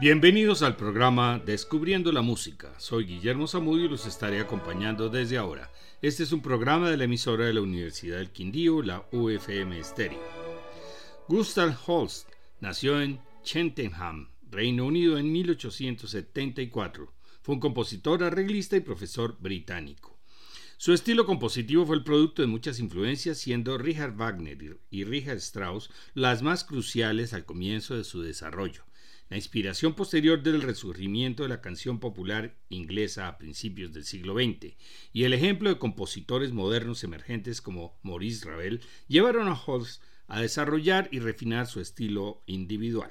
Bienvenidos al programa Descubriendo la Música. Soy Guillermo Zamudio y los estaré acompañando desde ahora. Este es un programa de la emisora de la Universidad del Quindío, la UFM Stereo. Gustav Holst nació en Cheltenham, Reino Unido, en 1874. Fue un compositor, arreglista y profesor británico. Su estilo compositivo fue el producto de muchas influencias, siendo Richard Wagner y Richard Strauss las más cruciales al comienzo de su desarrollo. La inspiración posterior del resurgimiento de la canción popular inglesa a principios del siglo XX y el ejemplo de compositores modernos emergentes como Maurice Ravel llevaron a Holst a desarrollar y refinar su estilo individual.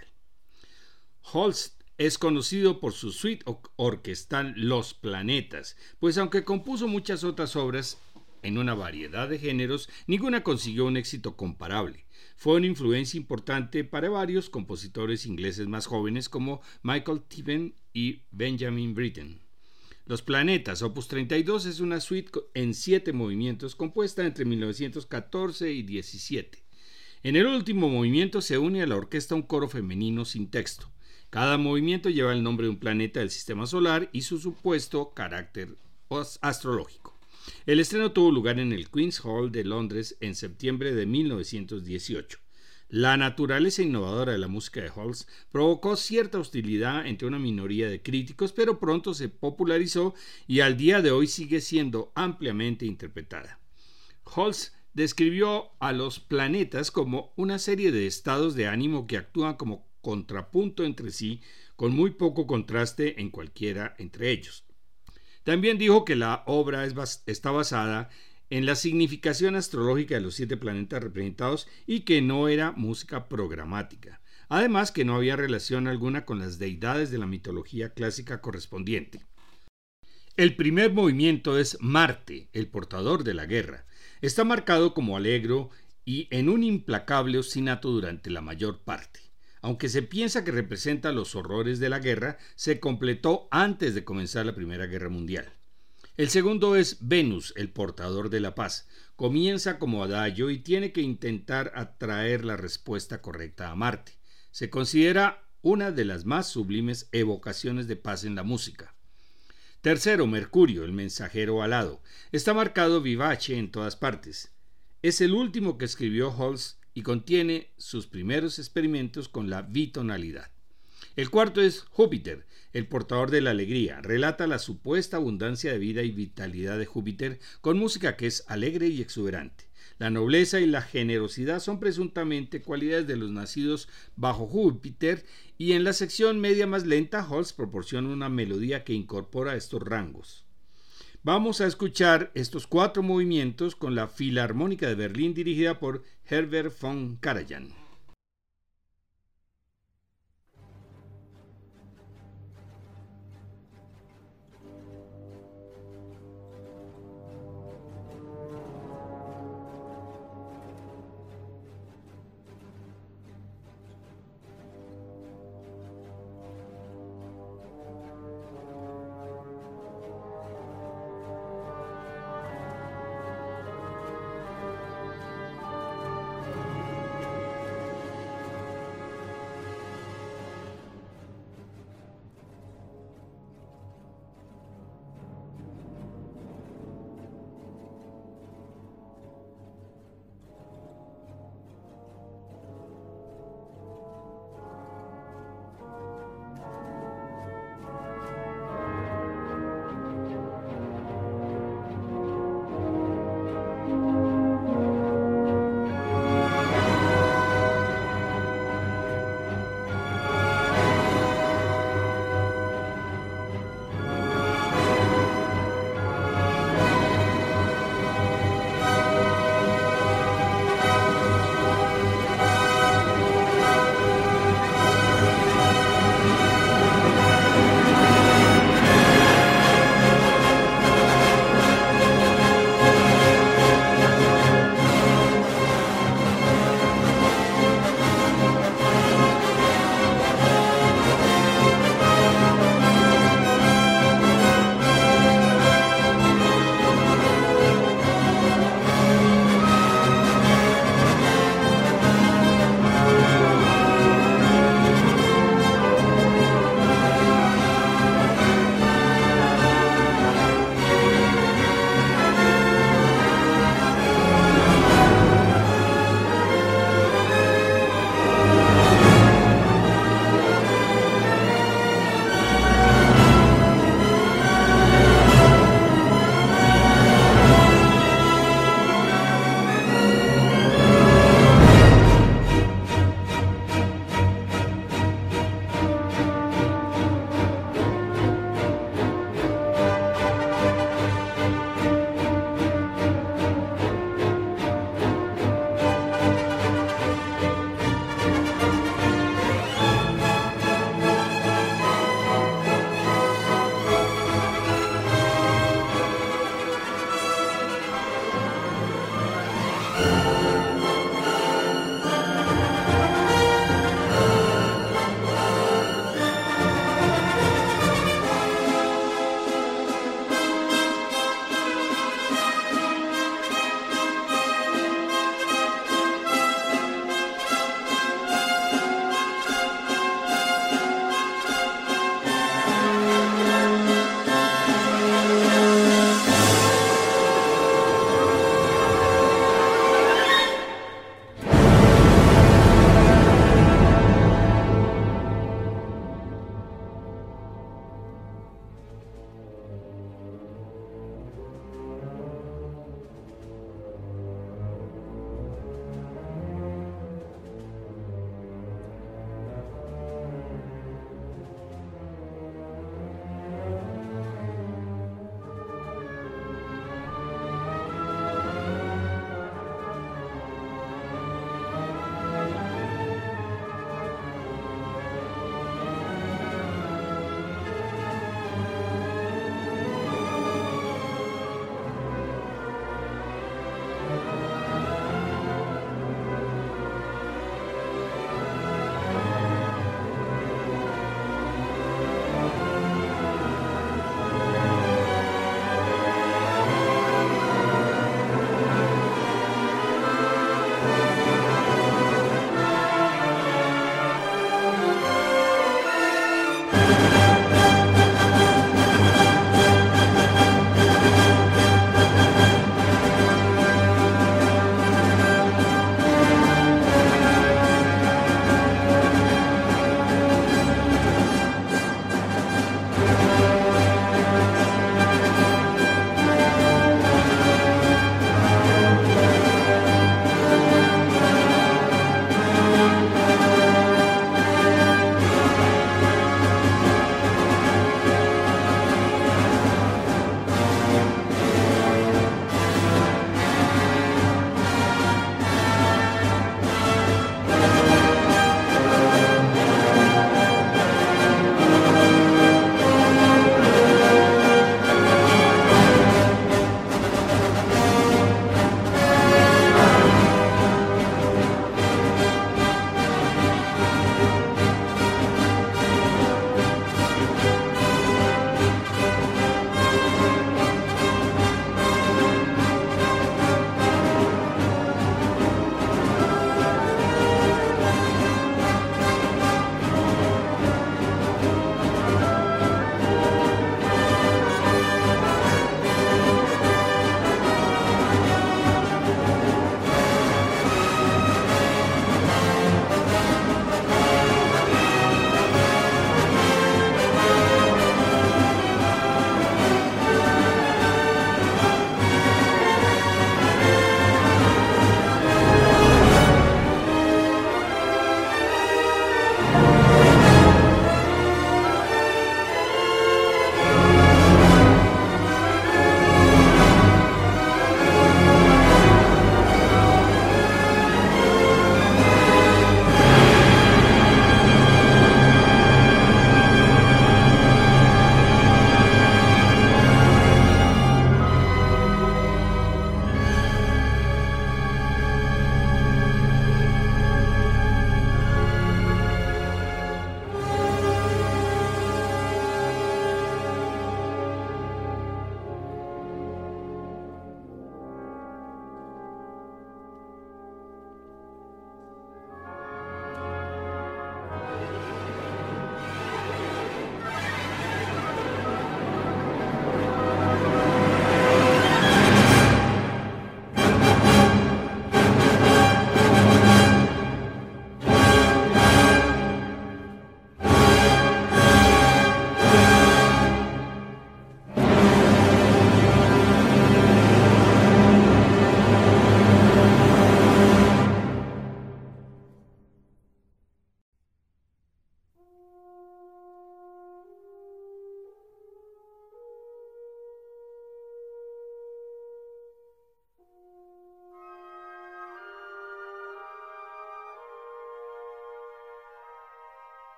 Holst es conocido por su suite orquestal Los Planetas, pues aunque compuso muchas otras obras en una variedad de géneros, ninguna consiguió un éxito comparable fue una influencia importante para varios compositores ingleses más jóvenes como Michael Tiven y Benjamin Britten. Los Planetas, Opus 32, es una suite en siete movimientos compuesta entre 1914 y 17. En el último movimiento se une a la orquesta un coro femenino sin texto. Cada movimiento lleva el nombre de un planeta del sistema solar y su supuesto carácter astrológico. El estreno tuvo lugar en el Queen's Hall de Londres en septiembre de 1918. La naturaleza innovadora de la música de Holst provocó cierta hostilidad entre una minoría de críticos, pero pronto se popularizó y al día de hoy sigue siendo ampliamente interpretada. Holst describió a los planetas como una serie de estados de ánimo que actúan como contrapunto entre sí, con muy poco contraste en cualquiera entre ellos. También dijo que la obra está basada en la significación astrológica de los siete planetas representados y que no era música programática. Además que no había relación alguna con las deidades de la mitología clásica correspondiente. El primer movimiento es Marte, el portador de la guerra. Está marcado como alegro y en un implacable ostinato durante la mayor parte aunque se piensa que representa los horrores de la guerra, se completó antes de comenzar la Primera Guerra Mundial. El segundo es Venus, el portador de la paz. Comienza como adagio y tiene que intentar atraer la respuesta correcta a Marte. Se considera una de las más sublimes evocaciones de paz en la música. Tercero, Mercurio, el mensajero alado. Está marcado vivace en todas partes. Es el último que escribió Holst y contiene sus primeros experimentos con la bitonalidad. El cuarto es Júpiter, el portador de la alegría. Relata la supuesta abundancia de vida y vitalidad de Júpiter con música que es alegre y exuberante. La nobleza y la generosidad son presuntamente cualidades de los nacidos bajo Júpiter y en la sección media más lenta Holst proporciona una melodía que incorpora estos rangos. Vamos a escuchar estos cuatro movimientos con la Filarmónica de Berlín dirigida por Herbert von Karajan.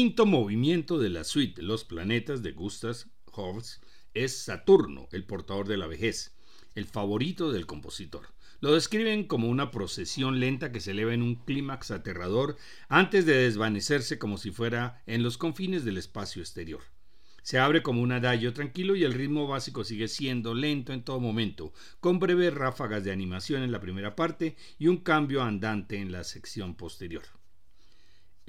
quinto movimiento de la suite Los planetas de Gustav Holst es Saturno, el portador de la vejez, el favorito del compositor. Lo describen como una procesión lenta que se eleva en un clímax aterrador antes de desvanecerse como si fuera en los confines del espacio exterior. Se abre como un adagio tranquilo y el ritmo básico sigue siendo lento en todo momento, con breves ráfagas de animación en la primera parte y un cambio andante en la sección posterior.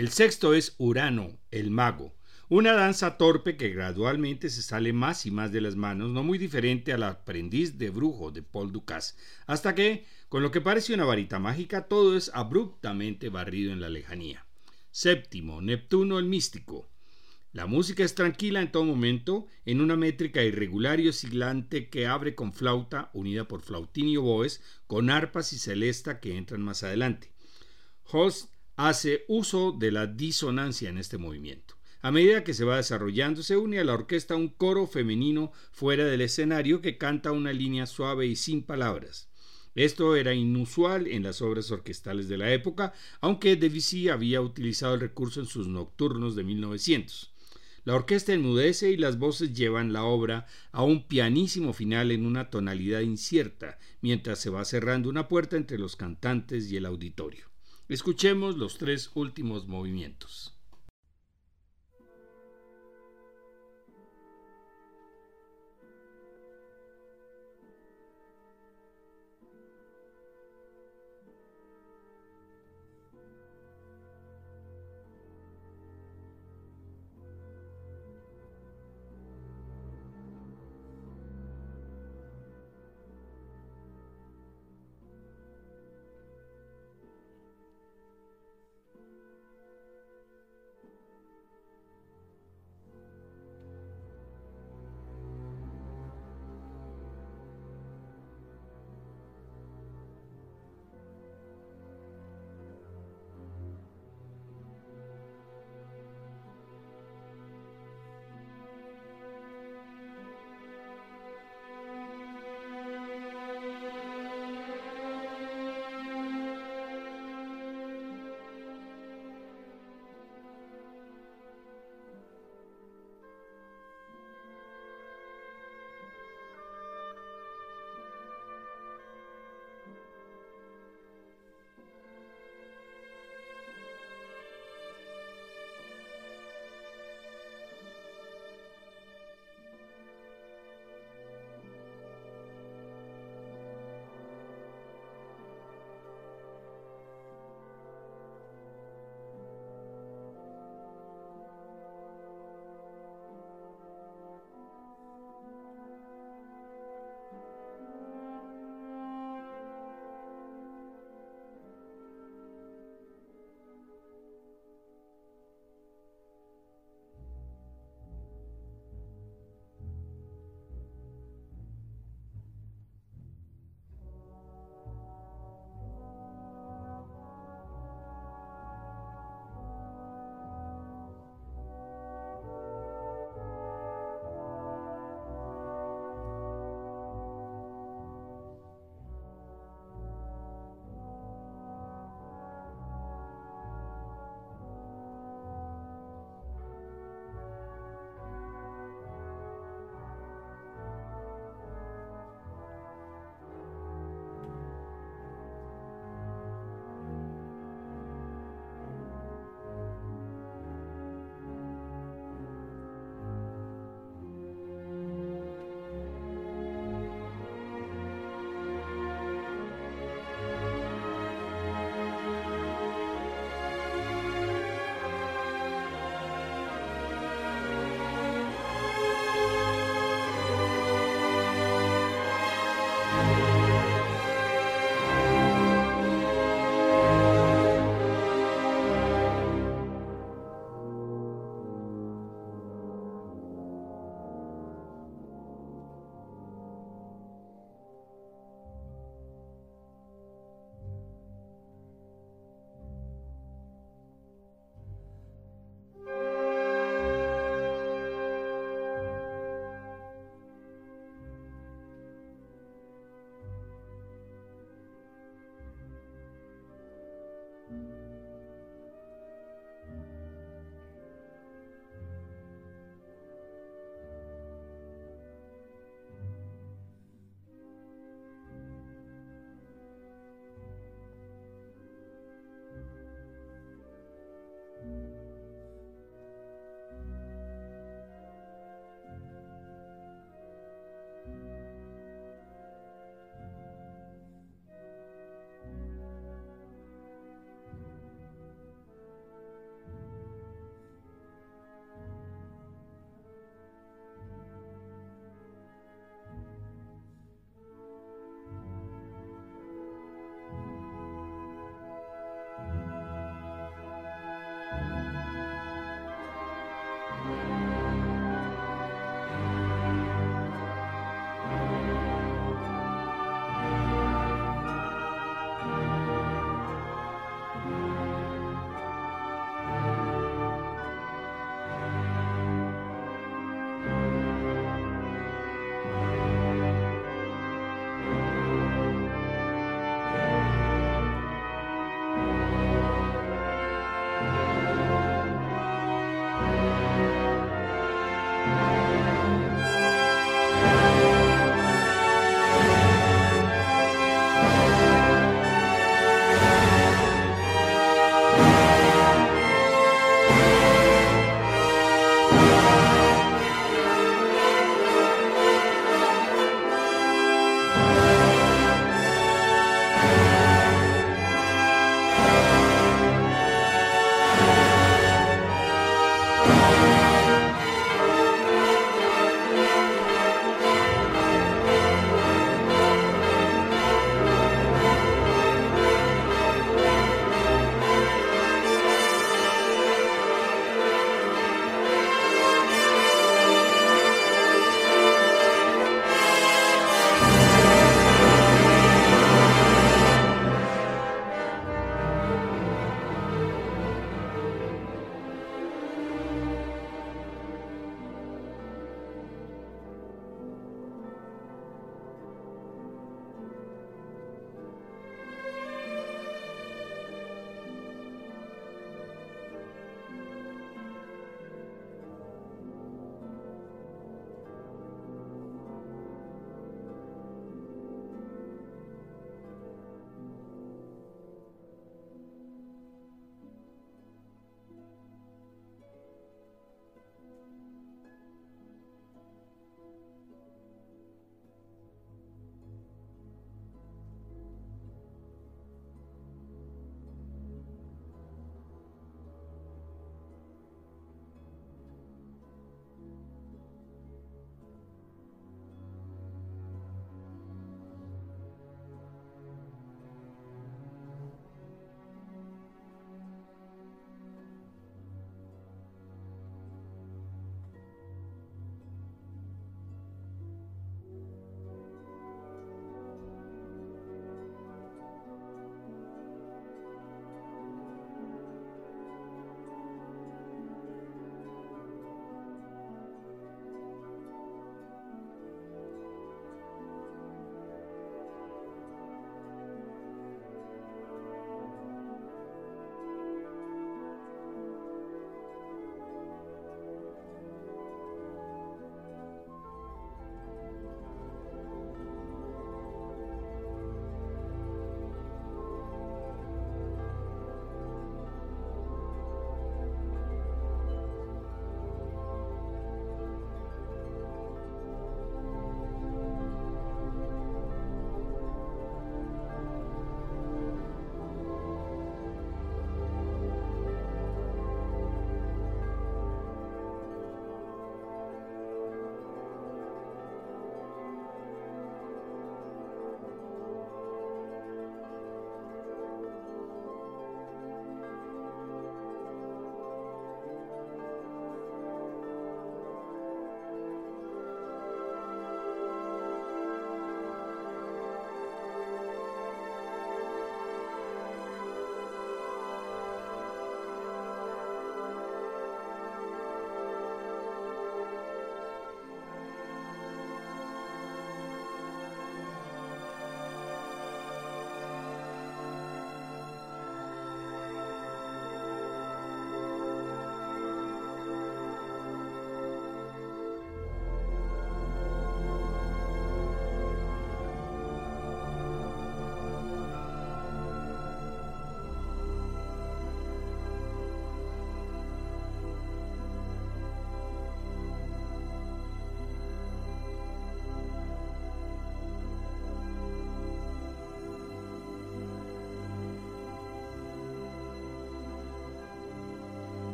El sexto es Urano, el mago, una danza torpe que gradualmente se sale más y más de las manos, no muy diferente al aprendiz de brujo de Paul Dukas, hasta que, con lo que parece una varita mágica, todo es abruptamente barrido en la lejanía. Séptimo, Neptuno el místico. La música es tranquila en todo momento, en una métrica irregular y oscilante que abre con flauta, unida por flautín y oboes, con arpas y celesta que entran más adelante. Host hace uso de la disonancia en este movimiento. A medida que se va desarrollando, se une a la orquesta un coro femenino fuera del escenario que canta una línea suave y sin palabras. Esto era inusual en las obras orquestales de la época, aunque Debussy había utilizado el recurso en sus nocturnos de 1900. La orquesta enmudece y las voces llevan la obra a un pianísimo final en una tonalidad incierta, mientras se va cerrando una puerta entre los cantantes y el auditorio. Escuchemos los tres últimos movimientos.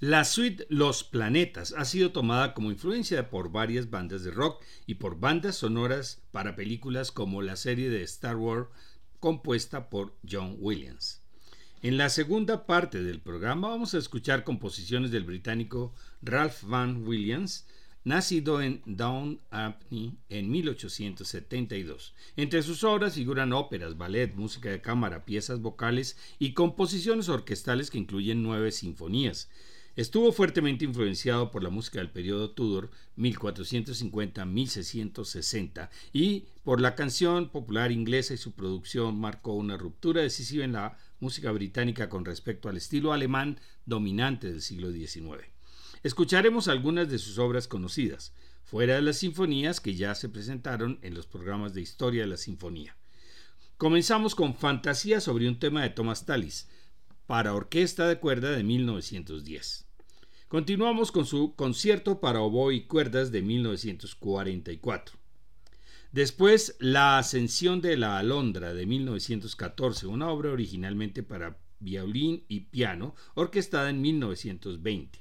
La suite Los Planetas ha sido tomada como influencia por varias bandas de rock y por bandas sonoras para películas como la serie de Star Wars compuesta por John Williams. En la segunda parte del programa vamos a escuchar composiciones del británico Ralph Van Williams, nacido en Down Abbey en 1872. Entre sus obras figuran óperas, ballet, música de cámara, piezas vocales y composiciones orquestales que incluyen nueve sinfonías. Estuvo fuertemente influenciado por la música del periodo Tudor 1450-1660 y por la canción popular inglesa y su producción marcó una ruptura decisiva en la música británica con respecto al estilo alemán dominante del siglo XIX. Escucharemos algunas de sus obras conocidas, fuera de las sinfonías que ya se presentaron en los programas de historia de la sinfonía. Comenzamos con Fantasía sobre un tema de Thomas Tallis, para orquesta de cuerda de 1910. Continuamos con su concierto para oboe y cuerdas de 1944. Después, La Ascensión de la Alondra de 1914, una obra originalmente para violín y piano, orquestada en 1920.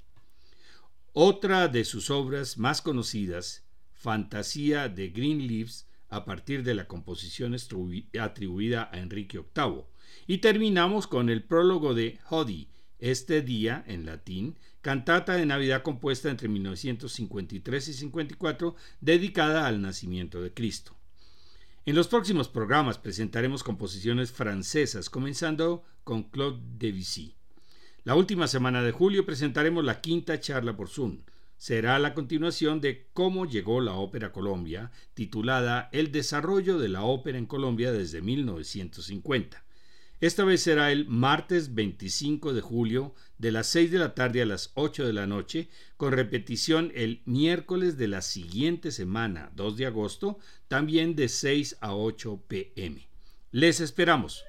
Otra de sus obras más conocidas, Fantasía de Green Leaves, a partir de la composición atribuida a Enrique VIII. Y terminamos con el prólogo de Hodie, este día, en latín, cantata de Navidad compuesta entre 1953 y 54, dedicada al nacimiento de Cristo. En los próximos programas presentaremos composiciones francesas, comenzando con Claude Debussy. La última semana de julio presentaremos la quinta charla por Zoom. Será la continuación de Cómo llegó la ópera a Colombia, titulada El desarrollo de la ópera en Colombia desde 1950. Esta vez será el martes 25 de julio de las 6 de la tarde a las 8 de la noche, con repetición el miércoles de la siguiente semana, 2 de agosto, también de 6 a 8 pm. Les esperamos.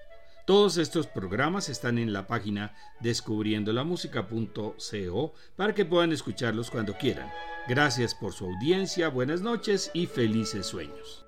Todos estos programas están en la página descubriendolamusica.co para que puedan escucharlos cuando quieran. Gracias por su audiencia, buenas noches y felices sueños.